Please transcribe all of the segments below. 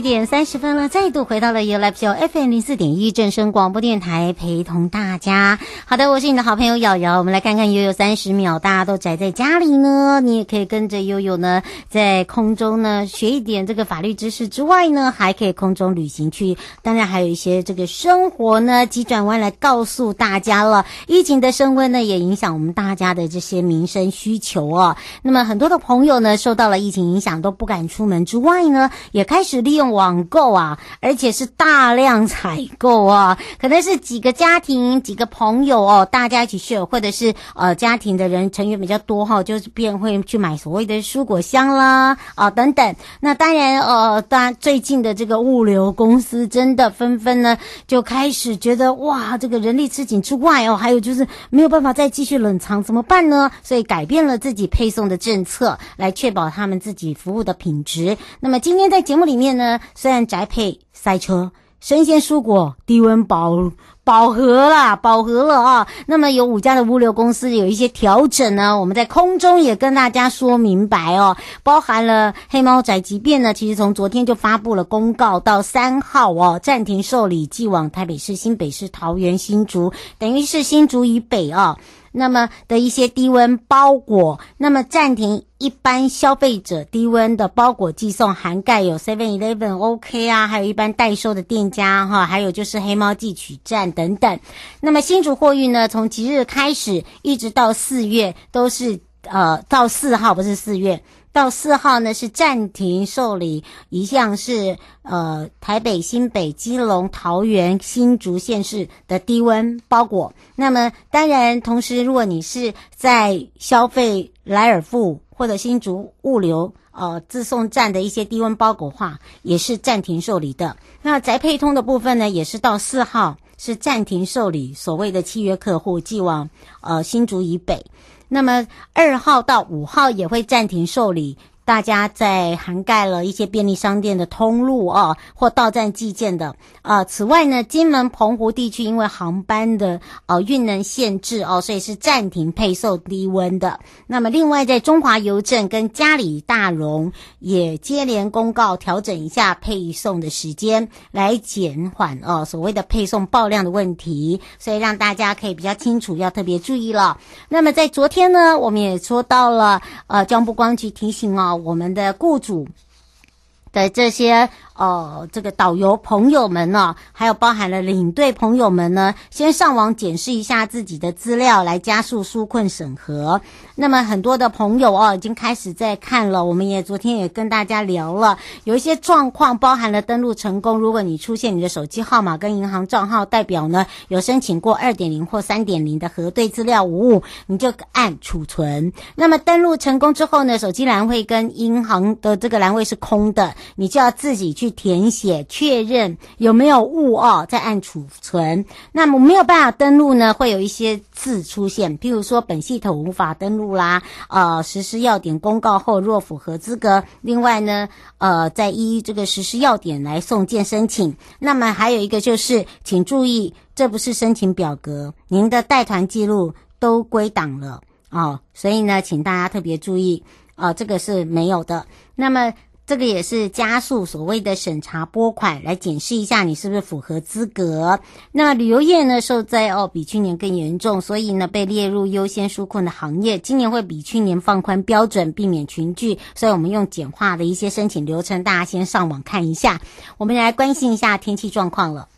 一点三十分了，再度回到了 You Live Show FM 零四点一正声广播电台，陪同大家。好的，我是你的好朋友瑶瑶。我们来看看悠悠三十秒，大家都宅在家里呢，你也可以跟着悠悠呢，在空中呢学一点这个法律知识之外呢，还可以空中旅行去。当然还有一些这个生活呢急转弯来告诉大家了。疫情的升温呢，也影响我们大家的这些民生需求哦。那么很多的朋友呢，受到了疫情影响，都不敢出门之外呢，也开始利用网购啊，而且是大量采购啊，可能是几个家庭、几个朋友哦，大家一起去，或者是呃家庭的人成员比较多哈，就是便会去买所谓的蔬果箱啦啊等等。那当然呃，当然最近的这个物流公司真的纷纷呢就开始觉得哇，这个人力吃紧之外哦，还有就是没有办法再继续冷藏，怎么办呢？所以改变了自己配送的政策，来确保他们自己服务的品质。那么今天在节目里面呢，虽然宅配塞车，生鲜蔬果低温饱饱和了，饱和了啊。那么有五家的物流公司有一些调整呢，我们在空中也跟大家说明白哦。包含了黑猫宅急便呢，其实从昨天就发布了公告，到三号哦暂停受理寄往台北市、新北市、桃园、新竹，等于是新竹以北啊。那么的一些低温包裹，那么暂停一般消费者低温的包裹寄送，涵盖有 Seven Eleven、OK 啊，还有一般代收的店家哈，还有就是黑猫寄取站等等。那么新竹货运呢，从即日开始一直到四月都是呃到四号，不是四月。到四号呢是暂停受理，一项是呃台北、新北、基隆、桃园、新竹县市的低温包裹。那么当然，同时如果你是在消费莱尔富或者新竹物流呃自送站的一些低温包裹话，也是暂停受理的。那宅配通的部分呢，也是到四号是暂停受理所谓的契约客户寄往呃新竹以北。那么二号到五号也会暂停受理。大家在涵盖了一些便利商店的通路啊，或到站寄件的啊。此外呢，金门、澎湖地区因为航班的呃运能限制哦，所以是暂停配送低温的。那么另外，在中华邮政跟嘉里大荣也接连公告调整一下配送的时间，来减缓哦所谓的配送爆量的问题。所以让大家可以比较清楚，要特别注意了。那么在昨天呢，我们也说到了呃，交通部光局提醒哦。我们的雇主的这些。哦，这个导游朋友们呢，还有包含了领队朋友们呢，先上网检视一下自己的资料，来加速纾困审核。那么很多的朋友哦，已经开始在看了。我们也昨天也跟大家聊了，有一些状况包含了登录成功。如果你出现你的手机号码跟银行账号，代表呢有申请过二点零或三点零的核对资料无误，你就按储存。那么登录成功之后呢，手机栏位跟银行的这个栏位是空的，你就要自己去。填写确认有没有误哦，再按储存。那么没有办法登录呢，会有一些字出现，譬如说本系统无法登录啦，呃，实施要点公告后若符合资格，另外呢，呃，再依这个实施要点来送件申请。那么还有一个就是，请注意，这不是申请表格，您的带团记录都归档了哦，所以呢，请大家特别注意啊，这个是没有的。那么。这个也是加速所谓的审查拨款，来检视一下你是不是符合资格。那旅游业呢，受灾哦比去年更严重，所以呢被列入优先纾困的行业。今年会比去年放宽标准，避免群聚，所以我们用简化的一些申请流程，大家先上网看一下。我们来关心一下天气状况了。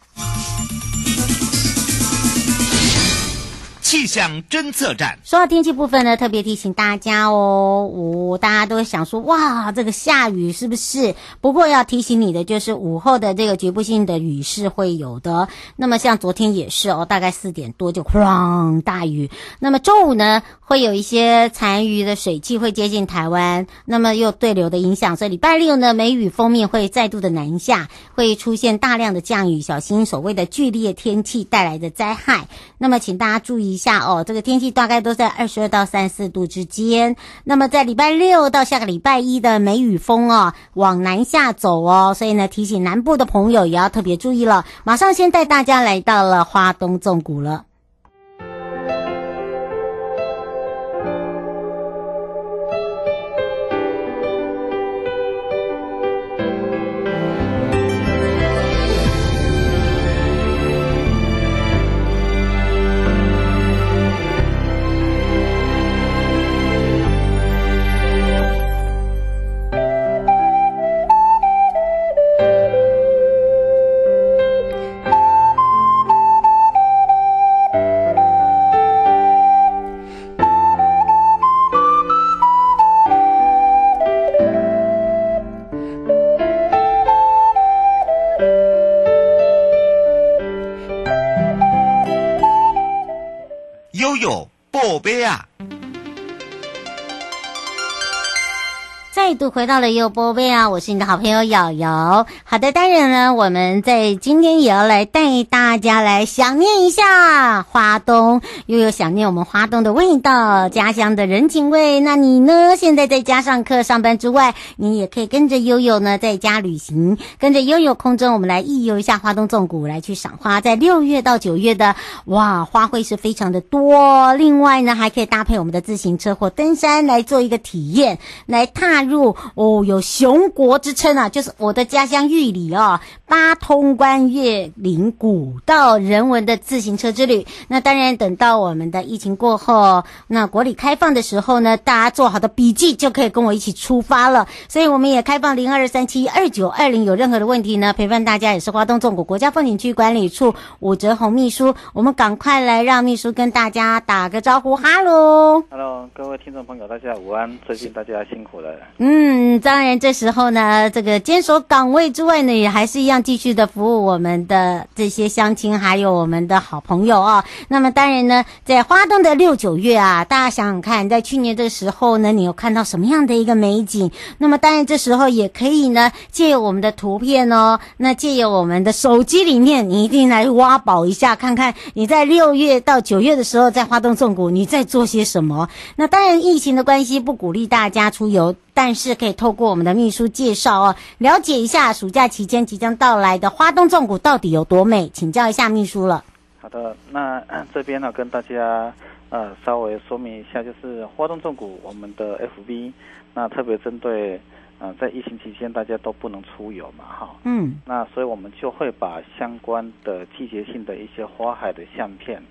气象侦测站。说到天气部分呢，特别提醒大家哦，我、哦、大家都想说，哇，这个下雨是不是？不过要提醒你的就是，午后的这个局部性的雨是会有的。那么像昨天也是哦，大概四点多就哐大雨。那么中午呢，会有一些残余的水汽会接近台湾，那么又对流的影响，所以礼拜六呢，梅雨锋面会再度的南下，会出现大量的降雨，小心所谓的剧烈天气带来的灾害。那么请大家注意一下哦，这个天气大概都在二十二到三十四度之间。那么在礼拜六到下个礼拜一的梅雨锋哦，往南下走哦，所以呢，提醒南部的朋友也要特别注意了。马上先带大家来到了花东纵谷了。悠悠宝贝啊。再度回到了优波贝啊！我是你的好朋友瑶瑶。好的，当然呢，我们在今天也要来带大家来想念一下花东，又有想念我们花东的味道，家乡的人情味。那你呢？现在在家上课、上班之外，你也可以跟着悠悠呢，在家旅行，跟着悠悠空中，我们来一游一下花东纵谷，来去赏花。在六月到九月的哇，花卉是非常的多。另外呢，还可以搭配我们的自行车或登山来做一个体验，来踏入。哦，有熊国之称啊，就是我的家乡玉里哦，八通关越岭古道人文的自行车之旅。那当然，等到我们的疫情过后，那国里开放的时候呢，大家做好的笔记就可以跟我一起出发了。所以我们也开放零二三七二九二零，有任何的问题呢，陪伴大家也是花东纵谷国家风景区管理处武哲红秘书。我们赶快来让秘书跟大家打个招呼，哈喽，哈喽，各位听众朋友，大家午安，最近大家辛苦了。嗯，当然，这时候呢，这个坚守岗位之外呢，也还是一样继续的服务我们的这些乡亲，还有我们的好朋友啊、那么，当然呢，在花东的六九月啊，大家想想看，在去年这个时候呢，你有看到什么样的一个美景？那么，当然这时候也可以呢，借由我们的图片哦，那借由我们的手机里面，你一定来挖宝一下，看看你在六月到九月的时候，在花东纵谷你在做些什么？那当然，疫情的关系，不鼓励大家出游。但是可以透过我们的秘书介绍哦，了解一下暑假期间即将到来的花东纵谷到底有多美，请教一下秘书了。好的，那这边呢跟大家呃稍微说明一下，就是花东纵谷我们的 FB，那特别针对呃在疫情期间大家都不能出游嘛，哈，嗯，那所以我们就会把相关的季节性的一些花海的相片。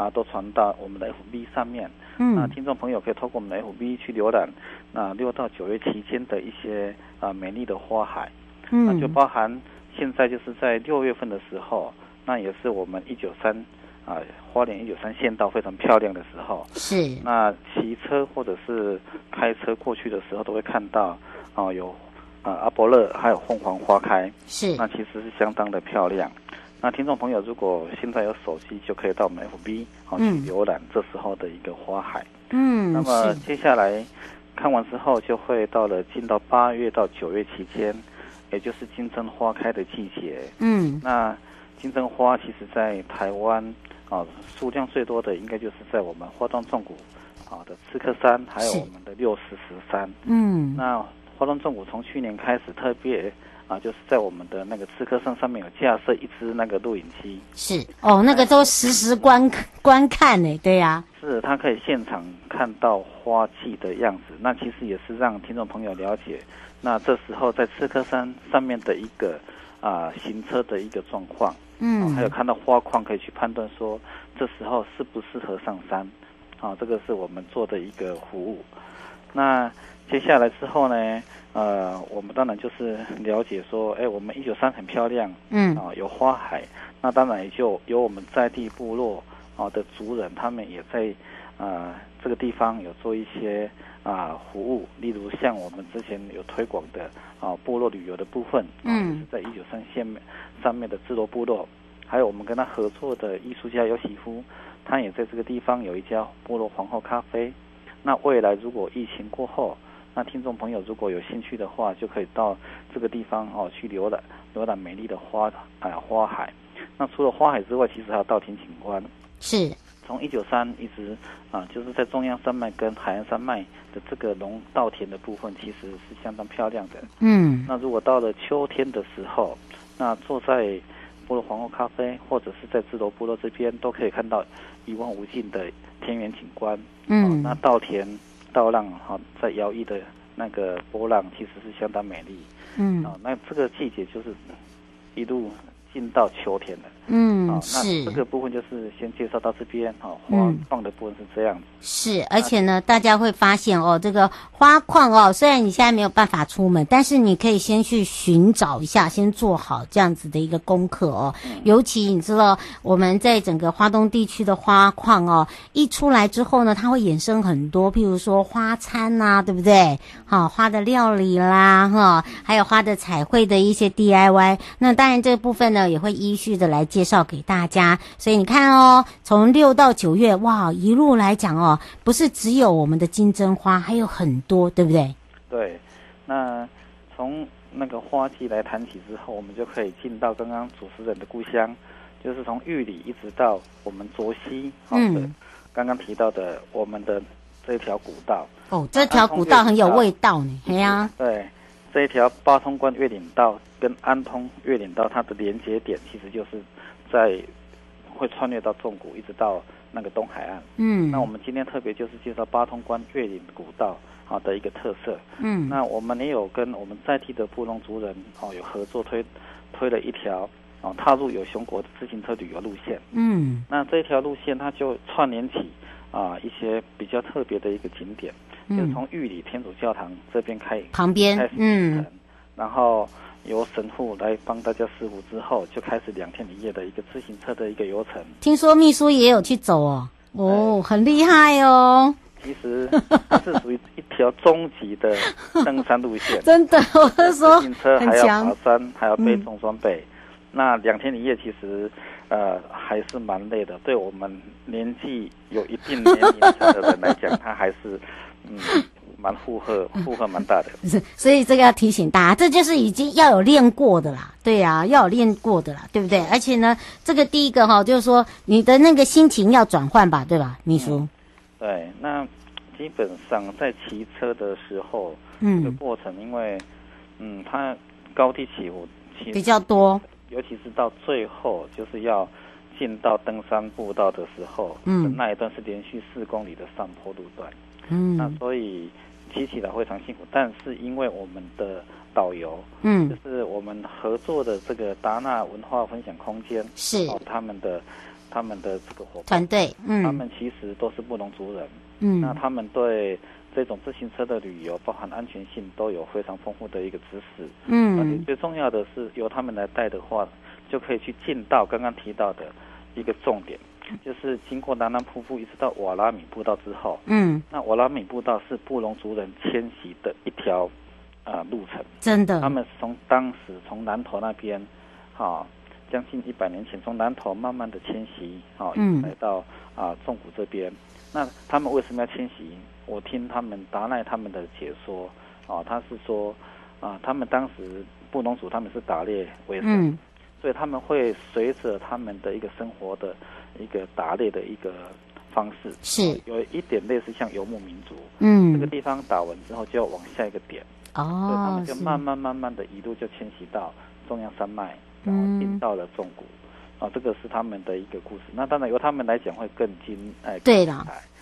啊，都传到我们的 FB 上面。嗯，那听众朋友可以透过我们的 FB 去浏览。那六到九月期间的一些啊美丽的花海。嗯，那就包含现在就是在六月份的时候，那也是我们一九三啊花莲一九三县道非常漂亮的时候。是。那骑车或者是开车过去的时候，都会看到啊有啊阿伯勒还有凤凰花开。是。那其实是相当的漂亮。那听众朋友，如果现在有手机，就可以到我们 FB 好去浏览这时候的一个花海。嗯，那么接下来看完之后，就会到了进到八月到九月期间，也就是金针花开的季节。嗯，那金针花其实在台湾啊数量最多的，应该就是在我们花东纵谷啊的刺客山，还有我们的六十石山。嗯，那花东纵谷从去年开始特别。啊，就是在我们的那个赤科山上面有架设一支那个录影机，是。哦，那个都实时观观看呢，对呀、啊，是它可以现场看到花季的样子，那其实也是让听众朋友了解，那这时候在赤科山上面的一个啊行车的一个状况，嗯、啊，还有看到花况可以去判断说这时候适不适合上山，啊，这个是我们做的一个服务，那接下来之后呢？呃，我们当然就是了解说，哎，我们一九三很漂亮，嗯，啊，有花海，那当然也就有我们在地部落啊的族人，他们也在呃这个地方有做一些啊服务，例如像我们之前有推广的啊部落旅游的部分，嗯，在一九三线上面的智罗部落，还有我们跟他合作的艺术家尤喜夫，他也在这个地方有一家部落皇后咖啡。那未来如果疫情过后，那听众朋友如果有兴趣的话，就可以到这个地方哦去浏览浏览美丽的花啊、呃、花海。那除了花海之外，其实还有稻田景观。是。从一九三一直啊，就是在中央山脉跟海岸山脉的这个农稻田的部分，其实是相当漂亮的。嗯。那如果到了秋天的时候，那坐在菠萝皇后咖啡，或者是在智罗部落这边，都可以看到一望无尽的田园景观。嗯。哦、那稻田。稻浪哈，在摇曳的那个波浪，其实是相当美丽。嗯，啊，那这个季节就是一路进到秋天了。嗯，啊，那这个部分就是先介绍到这边哈，花放的部分是这样子。是，而且呢，大家会发现哦，这个花矿哦，虽然你现在没有办法出门，但是你可以先去寻找一下，先做好这样子的一个功课哦。嗯、尤其你知道，我们在整个花东地区的花矿哦，一出来之后呢，它会衍生很多，譬如说花餐呐、啊，对不对？好，花的料理啦，哈，还有花的彩绘的一些 DIY。那当然这个部分呢，也会依序的来介绍给大家。所以你看哦，从六到九月，哇，一路来讲哦。不是只有我们的金针花，还有很多，对不对？对，那从那个花季来谈起之后，我们就可以进到刚刚主持人的故乡，就是从玉里一直到我们卓溪，嗯，刚刚提到的我们的这条古道。哦，这条古道很有味道呢，对呀。对，这一条八通关越岭道跟安通越岭道，它的连接点其实就是在会穿越到纵谷，一直到。那个东海岸，嗯，那我们今天特别就是介绍八通关越岭古道好的一个特色，嗯，那我们也有跟我们在地的布农族人哦有合作推推了一条哦踏入有熊国的自行车旅游路线，嗯，那这条路线它就串联起啊一些比较特别的一个景点，嗯，就从玉里天主教堂这边开旁边，嗯，然后。由神父来帮大家施符之后，就开始两天一夜的一个自行车的一个游程。听说秘书也有去走哦，哦，很厉害哦。其实它是属于一条终极的登山路线。真的，我是说，自行车还要爬山，还要背重装备。嗯、那两天一夜其实呃还是蛮累的，对我们年纪有一定年龄的人来讲，他还是嗯。蛮负荷，负荷蛮大的。是，所以这个要提醒大家，这就是已经要有练过的啦。对呀、啊，要有练过的啦，对不对？而且呢，这个第一个哈，就是说你的那个心情要转换吧，对吧，秘书、嗯？对，那基本上在骑车的时候，嗯，这个过程因为，嗯，它高低起伏比较多，尤其是到最后就是要进到登山步道的时候，嗯，那一段是连续四公里的上坡路段。嗯，那所以骑起来非常辛苦，但是因为我们的导游，嗯，就是我们合作的这个达纳文化分享空间，是。他们的他们的这个伙伴团队，嗯，他们其实都是布农族人，嗯，那他们对这种自行车的旅游，包含安全性，都有非常丰富的一个知识，嗯，而且最重要的是由他们来带的话，就可以去进到刚刚提到的一个重点。就是经过南南瀑布一直到瓦拉米步道之后，嗯，那瓦拉米步道是布隆族人迁徙的一条啊、呃、路程，真的，他们是从当时从南头那边，哈、哦，将近一百年前从南头慢慢的迁徙，哈、哦，嗯，来到啊纵、呃、谷这边。那他们为什么要迁徙？我听他们达赖他们的解说，啊、哦，他是说啊、呃，他们当时布农族他们是打猎为生。嗯所以他们会随着他们的一个生活的一个打猎的一个方式，是有一点类似像游牧民族。嗯，这个地方打完之后就要往下一个点。哦，所以他们就慢慢慢慢的一路就迁徙到中央山脉，然后进到了纵谷。啊，这个是他们的一个故事。那当然由他们来讲会更精哎。对的，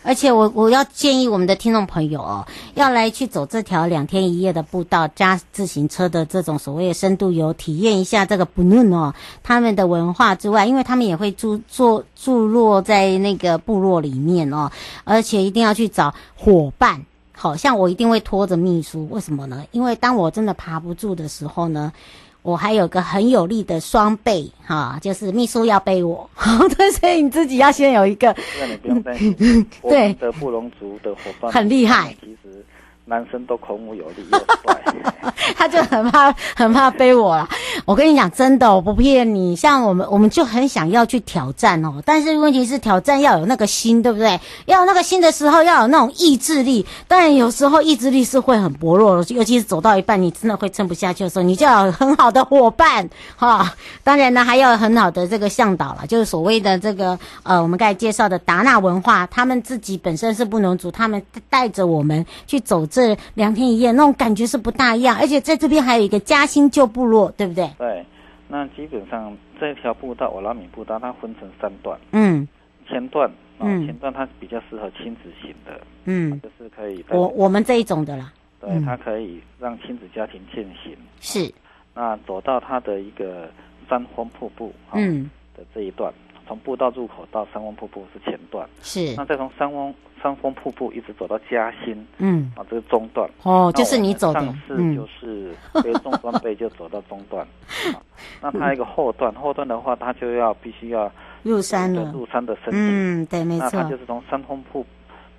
而且我我要建议我们的听众朋友哦，要来去走这条两天一夜的步道加自行车的这种所谓的深度游，体验一下这个布农哦他们的文化之外，因为他们也会住住住落在那个部落里面哦，而且一定要去找伙伴。好像我一定会拖着秘书，为什么呢？因为当我真的爬不住的时候呢。我还有个很有力的双倍哈，就是秘书要背我，对，所以你自己要先有一个。那你不用担心，我们的布隆族的伙伴很厉害。其实男生都孔武有力又帅，他就很怕很怕背我了。我跟你讲，真的，我不骗你。像我们，我们就很想要去挑战哦。但是问题是，挑战要有那个心，对不对？要有那个心的时候，要有那种意志力。当然，有时候意志力是会很薄弱，尤其是走到一半，你真的会撑不下去的时候，你就要有很好的伙伴哈、当然呢，还要有很好的这个向导了，就是所谓的这个呃，我们刚才介绍的达纳文化，他们自己本身是布农族，他们带着我们去走这两天一夜，那种感觉是不大一样。而且在这边还有一个嘉兴旧部落，对不对？对，那基本上这条步道瓦拉米步道，它分成三段。嗯，前段，嗯，前段它比较适合亲子型的，嗯，就是可以。我我们这一种的啦。对，它可以让亲子家庭进行。是。那走到它的一个三峰瀑布，嗯，的这一段，从步道入口到三峰瀑布是前段。是。那再从三峰。三峰瀑布一直走到嘉兴，嗯，啊，这是中段哦，就是你走的，上次就是背重装备就走到中段，啊，那它一个后段，后段的话，它就要必须要入山了，入山的身体，嗯，对，没错，那它就是从三峰瀑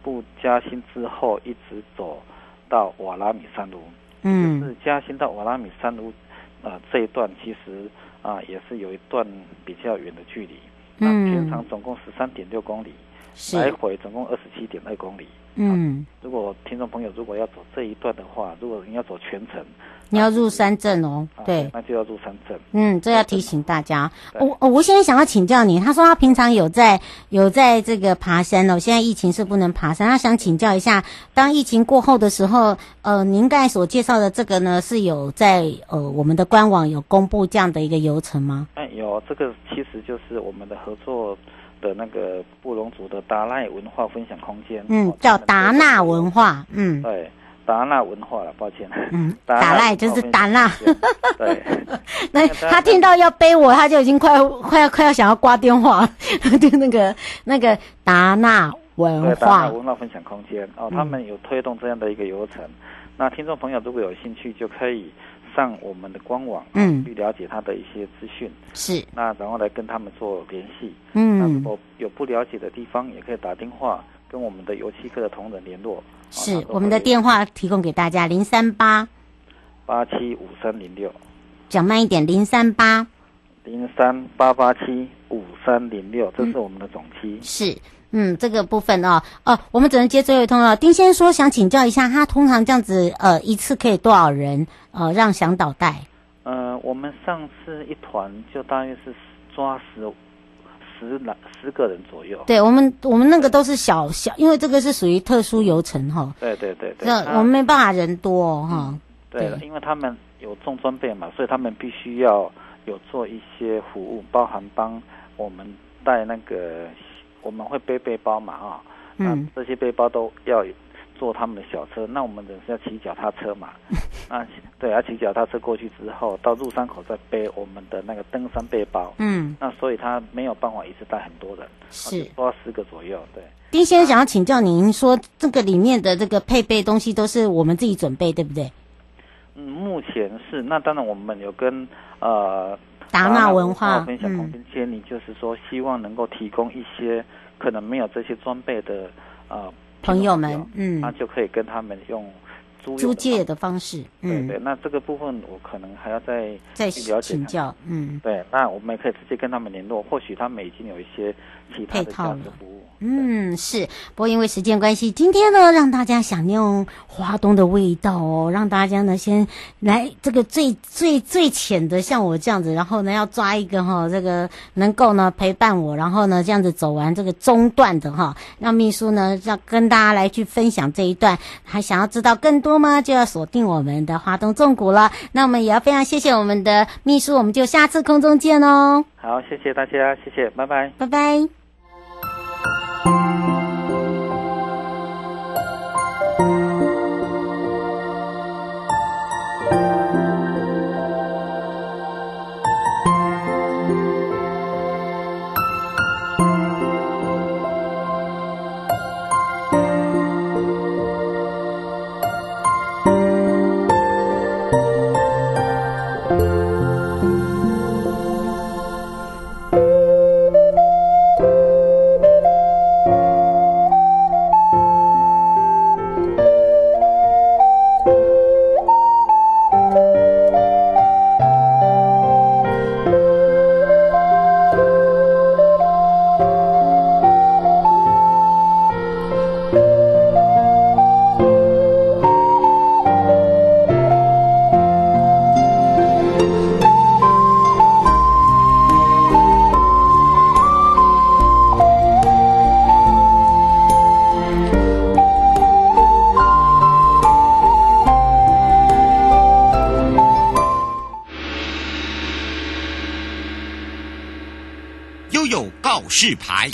布嘉兴之后一直走到瓦拉米山路，嗯，就是嘉兴到瓦拉米山路，呃，这一段其实啊也是有一段比较远的距离，嗯，全长总共十三点六公里。来回总共二十七点二公里。嗯，如果听众朋友如果要走这一段的话，如果你要走全程，你要入山镇哦。对，那就要入山镇。嗯，这要提醒大家。我我我现在想要请教你，他说他平常有在有在这个爬山哦。现在疫情是不能爬山，他想请教一下，当疫情过后的时候，呃，您刚才所介绍的这个呢，是有在呃我们的官网有公布这样的一个游程吗？哎，有，这个其实就是我们的合作。的那个布隆族的达赖文化分享空间，嗯，叫达纳文化，嗯，对，达纳文化了，抱歉，嗯，达赖就是达纳，对，那他听到要背我，他就已经快快要快要想要挂电话，就那个那个达纳文化，达纳文化分享空间。哦，他们有推动这样的一个流程，那听众朋友如果有兴趣，就可以。上我们的官网，嗯，去了解他的一些资讯，是，那然后来跟他们做联系，嗯，那如果有不了解的地方，也可以打电话跟我们的油漆科的同仁联络，是，我们的电话提供给大家零三八。八七五三零六，讲慢一点，零三八。零三八八七五三零六，这是我们的总机，是。嗯，这个部分哦，哦，我们只能接最后一通了。丁先生说想请教一下，他通常这样子，呃，一次可以多少人？呃，让向导带？呃，我们上次一团就大约是抓十十来十个人左右。对我们，我们那个都是小小，因为这个是属于特殊游程哈。对对对对。那我们没办法人多哦哈、嗯。对了，因为他们有重装备嘛，所以他们必须要有做一些服务，包含帮我们带那个。我们会背背包嘛啊，嗯，这些背包都要坐他们的小车，那我们人是要骑脚踏车嘛，啊，对，要骑脚踏车过去之后，到入山口再背我们的那个登山背包，嗯，那所以他没有办法一次带很多人，是，多十个左右，对。丁先生想要请教您说，这个里面的这个配备东西都是我们自己准备，对不对？嗯，目前是，那当然我们有跟呃。达纳文化分享空间接你，就是说希望能够提供一些可能没有这些装备的呃朋友们，嗯，那就可以跟他们用租租借的方式，嗯，对对。那这个部分我可能还要再再了解请教，嗯，对。那我们也可以直接跟他们联络，或许他们已经有一些其他的价值服务。嗯，是，不过因为时间关系，今天呢，让大家享用花东的味道哦，让大家呢先来这个最最最浅的，像我这样子，然后呢要抓一个哈，这个能够呢陪伴我，然后呢这样子走完这个中段的哈，让秘书呢要跟大家来去分享这一段，还想要知道更多吗？就要锁定我们的华东重谷了。那我们也要非常谢谢我们的秘书，我们就下次空中见哦。好，谢谢大家，谢谢，拜拜，拜拜。示牌。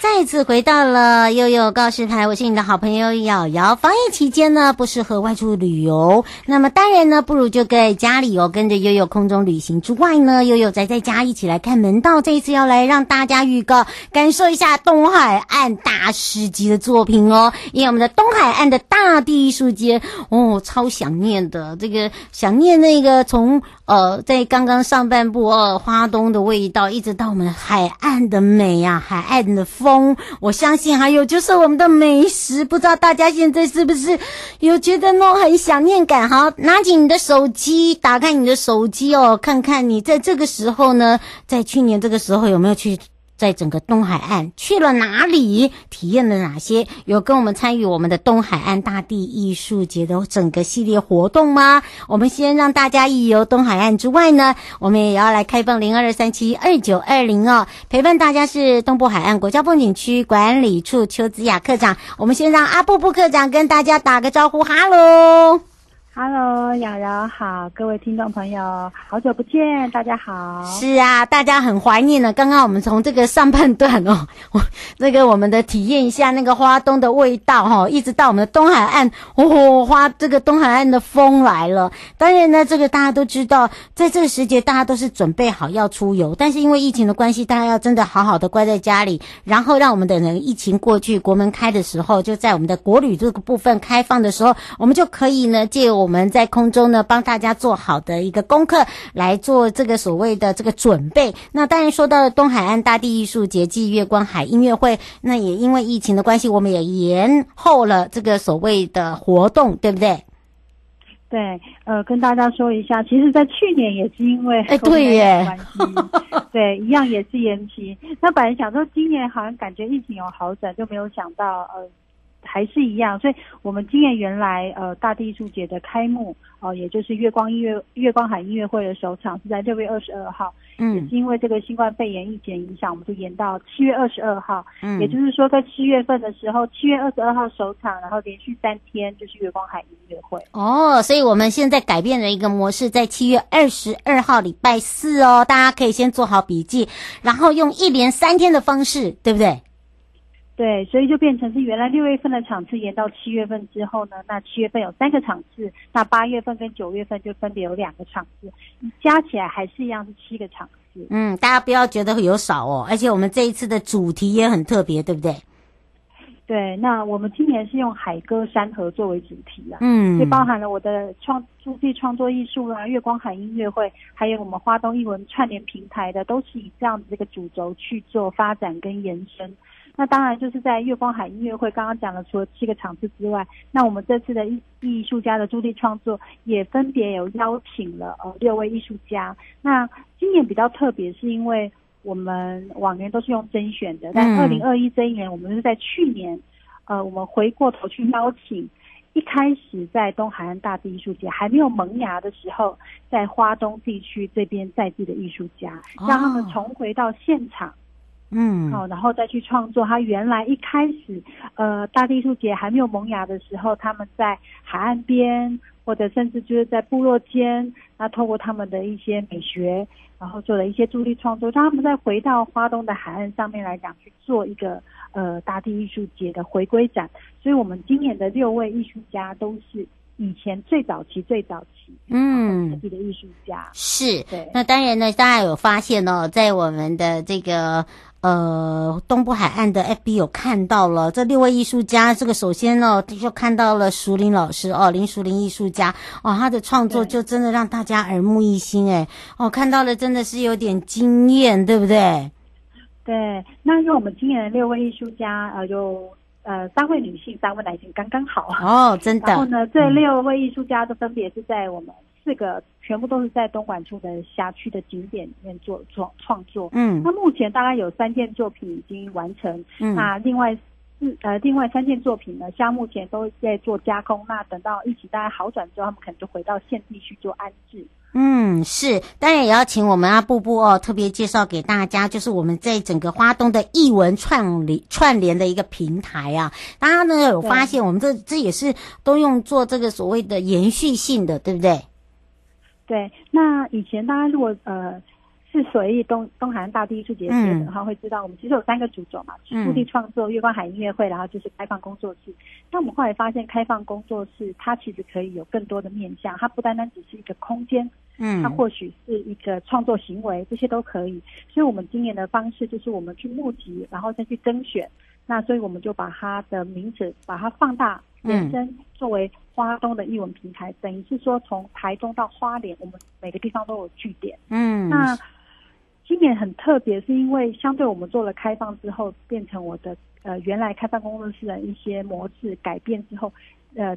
再次回到了悠悠告示牌，我是你的好朋友瑶瑶。防疫期间呢，不适合外出旅游，那么当然呢，不如就在家里哦，跟着悠悠空中旅行之外呢，悠悠宅在家一起来看门道。这一次要来让大家预告，感受一下东海岸大师级的作品哦，因为我们的东海岸的大地艺术节哦，超想念的，这个想念那个从呃，在刚刚上半部哦，花东的味道，一直到我们海岸的美呀、啊，海岸的风。我相信还有就是我们的美食，不知道大家现在是不是有觉得呢很想念感？好，拿起你的手机，打开你的手机哦，看看你在这个时候呢，在去年这个时候有没有去。在整个东海岸去了哪里，体验了哪些？有跟我们参与我们的东海岸大地艺术节的整个系列活动吗？我们先让大家一游东海岸之外呢，我们也要来开放零二二三七二九二零哦。陪伴大家是东部海岸国家风景区管理处邱子雅科长。我们先让阿布布科长跟大家打个招呼，哈喽。Hello，瑶瑶好，各位听众朋友，好久不见，大家好。是啊，大家很怀念呢。刚刚我们从这个上半段哦，我那个我们的体验一下那个花东的味道哈、哦，一直到我们的东海岸，哦，花这个东海岸的风来了。当然呢，这个大家都知道，在这个时节，大家都是准备好要出游，但是因为疫情的关系，大家要真的好好的乖在家里，然后让我们的人疫情过去，国门开的时候，就在我们的国旅这个部分开放的时候，我们就可以呢借我。我们在空中呢，帮大家做好的一个功课，来做这个所谓的这个准备。那当然说到了东海岸大地艺术节暨月光海音乐会，那也因为疫情的关系，我们也延后了这个所谓的活动，对不对？对，呃，跟大家说一下，其实，在去年也是因为 哎，对耶，关系，对，一样也是延期。那本来想说今年好像感觉疫情有好转，就没有想到呃。还是一样，所以我们今年原来呃大地艺术节的开幕哦、呃，也就是月光音乐月光海音乐会的首场是在六月二十二号，嗯，也是因为这个新冠肺炎疫情影响，我们就延到七月二十二号，嗯，也就是说在七月份的时候，七月二十二号首场，然后连续三天就是月光海音乐会。哦，所以我们现在改变了一个模式，在七月二十二号礼拜四哦，大家可以先做好笔记，然后用一连三天的方式，对不对？对，所以就变成是原来六月份的场次延到七月份之后呢，那七月份有三个场次，那八月份跟九月份就分别有两个场次，加起来还是一样是七个场次。嗯，大家不要觉得有少哦，而且我们这一次的主题也很特别，对不对？对，那我们今年是用海歌山河作为主题啊，嗯，就包含了我的创驻地创作艺术啦、月光海音乐会，还有我们花东艺文串联平台的，都是以这样子这个主轴去做发展跟延伸。那当然就是在月光海音乐会刚刚讲了，除了七个场次之外，那我们这次的艺艺术家的驻地创作也分别有邀请了呃六位艺术家。那今年比较特别，是因为我们往年都是用甄选的，但二零二一这一年我们是在去年，呃，我们回过头去邀请一开始在东海岸大地艺术节还没有萌芽的时候，在花东地区这边在地的艺术家，让他们重回到现场。嗯，好，然后再去创作。他原来一开始，呃，大地艺术节还没有萌芽的时候，他们在海岸边，或者甚至就是在部落间，那透过他们的一些美学，然后做了一些助力创作，让他们再回到花东的海岸上面来讲，去做一个呃大地艺术节的回归展。所以，我们今年的六位艺术家都是。以前最早期、最早期，嗯，自己的艺术家是。对，那当然呢，大家有发现哦，在我们的这个呃东部海岸的 FB 有看到了这六位艺术家。这个首先呢，就看到了熟林老师哦，林熟林艺术家哦，他的创作就真的让大家耳目一新哎，哦，看到了真的是有点惊艳，对不对？对，那因为我们今年的六位艺术家呃有。呃，三位女性，三位男性，刚刚好哦，真的。然后呢，这六位艺术家都分别是在我们四个，嗯、全部都是在东莞处的辖区的景点里面做创创作。嗯，那目前大概有三件作品已经完成。嗯，那另外四呃，另外三件作品呢，像目前都在做加工。那等到疫情大概好转之后，他们可能就回到现地去做安置。嗯，是，当然也要请我们阿布布哦，特别介绍给大家，就是我们在整个花东的艺文串联串联的一个平台啊。大家呢有发现，我们这这也是都用做这个所谓的延续性的，对不对？对，那以前大家如果呃是随意东东海岸大地艺术节写的话，会知道我们其实有三个主轴嘛，驻地创作、月光海音乐会，然后就是开放工作室。那我们后来发现，开放工作室它其实可以有更多的面向，它不单单只是一个空间，嗯，它或许是一个创作行为，这些都可以。所以我们今年的方式就是我们去募集，然后再去甄选。那所以我们就把它的名字把它放大延伸，作为花东的艺文平台，等于是说从台中到花莲，我们每个地方都有据点。嗯，那。今年很特别，是因为相对我们做了开放之后，变成我的呃原来开放工作室的一些模式改变之后，呃，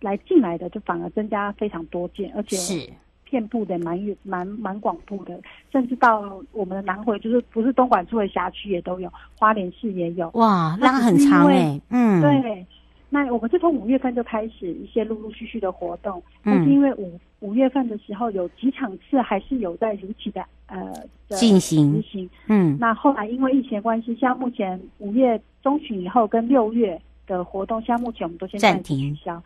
来进来的就反而增加非常多件，而且是遍布的蛮远蛮蛮广布的，甚至到我们的南回，就是不是东莞出的辖区也都有，花莲市也有。哇，那很长哎，嗯，对。那我们是从五月份就开始一些陆陆续续的活动，但是因为五五月份的时候有几场次还是有在如期的呃进行执行，嗯，那后来因为疫情的关系，像目前五月中旬以后跟六月的活动，像目前我们都先暂停取消。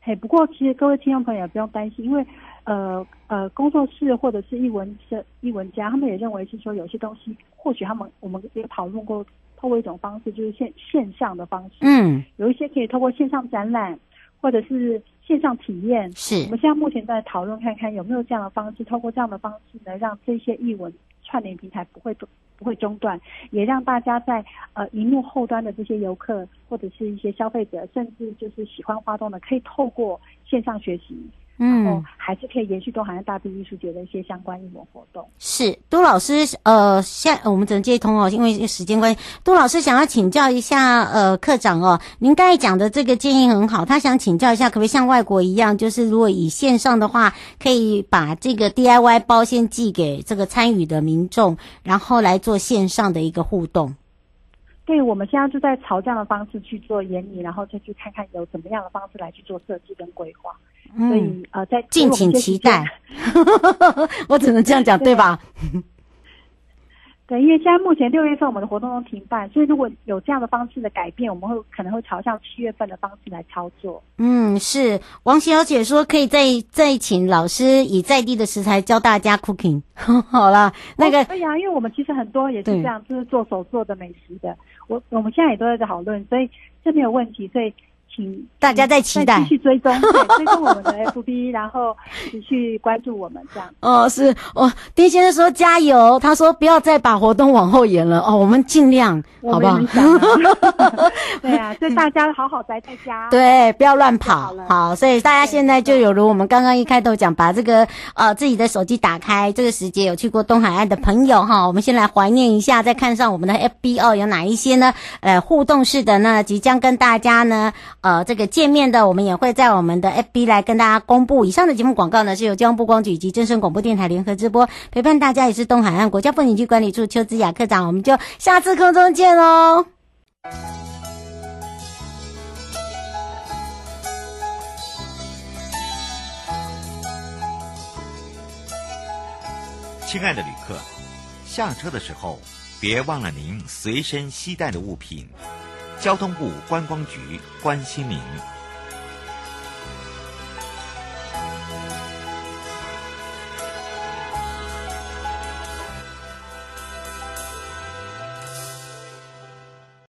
嘿，不过其实各位听众朋友也不用担心，因为呃呃工作室或者是艺文社艺文家，他们也认为是说有些东西或许他们我们也讨论过。透过一种方式，就是线线上的方式，嗯，有一些可以透过线上展览，或者是线上体验。是，我们现在目前在讨论，看看有没有这样的方式，透过这样的方式呢，让这些译文串联平台不会不会中断，也让大家在呃荧幕后端的这些游客或者是一些消费者，甚至就是喜欢花东的，可以透过线上学习。嗯，还是可以延续东海岸大地艺术节的一些相关艺文活动。是，杜老师，呃，现我们只能接通哦，因为时间关系。杜老师想要请教一下，呃，课长哦，您刚才讲的这个建议很好，他想请教一下，可不可以像外国一样，就是如果以线上的话，可以把这个 DIY 包先寄给这个参与的民众，然后来做线上的一个互动。对，我们现在就在朝这样的方式去做研拟，然后再去看看有怎么样的方式来去做设计跟规划。所以、嗯、呃，在敬请期待，我只能这样讲，对，吧？对，因为现在目前六月份我们的活动都停办，所以如果有这样的方式的改变，我们会可能会朝向七月份的方式来操作。嗯，是王小姐说可以再再请老师以在地的食材教大家 cooking。好了，那个对呀、啊，因为我们其实很多也是这样，就是做手做的美食的。我我们现在也都在讨论，所以这没有问题，所以。请大家在期待，继续追踪，追踪我们的 FB，然后持续关注我们这样。哦，是哦，丁先生说加油，他说不要再把活动往后延了哦，我们尽量，好不好？对啊，所以大家好好宅在家，对，不要乱跑。好，所以大家现在就有如我们刚刚一开头讲，把这个呃自己的手机打开，这个时节有去过东海岸的朋友哈，我们先来怀念一下，再看上我们的 FB 哦，有哪一些呢？呃，互动式的呢，即将跟大家呢。呃，这个见面的，我们也会在我们的 FB 来跟大家公布。以上的节目广告呢，是由交通部光局以及正声广播电台联合直播，陪伴大家也是东海岸国家风景区管理处邱子雅课长，我们就下次空中见喽。亲爱的旅客，下车的时候别忘了您随身携带的物品。交通部观光局关心您。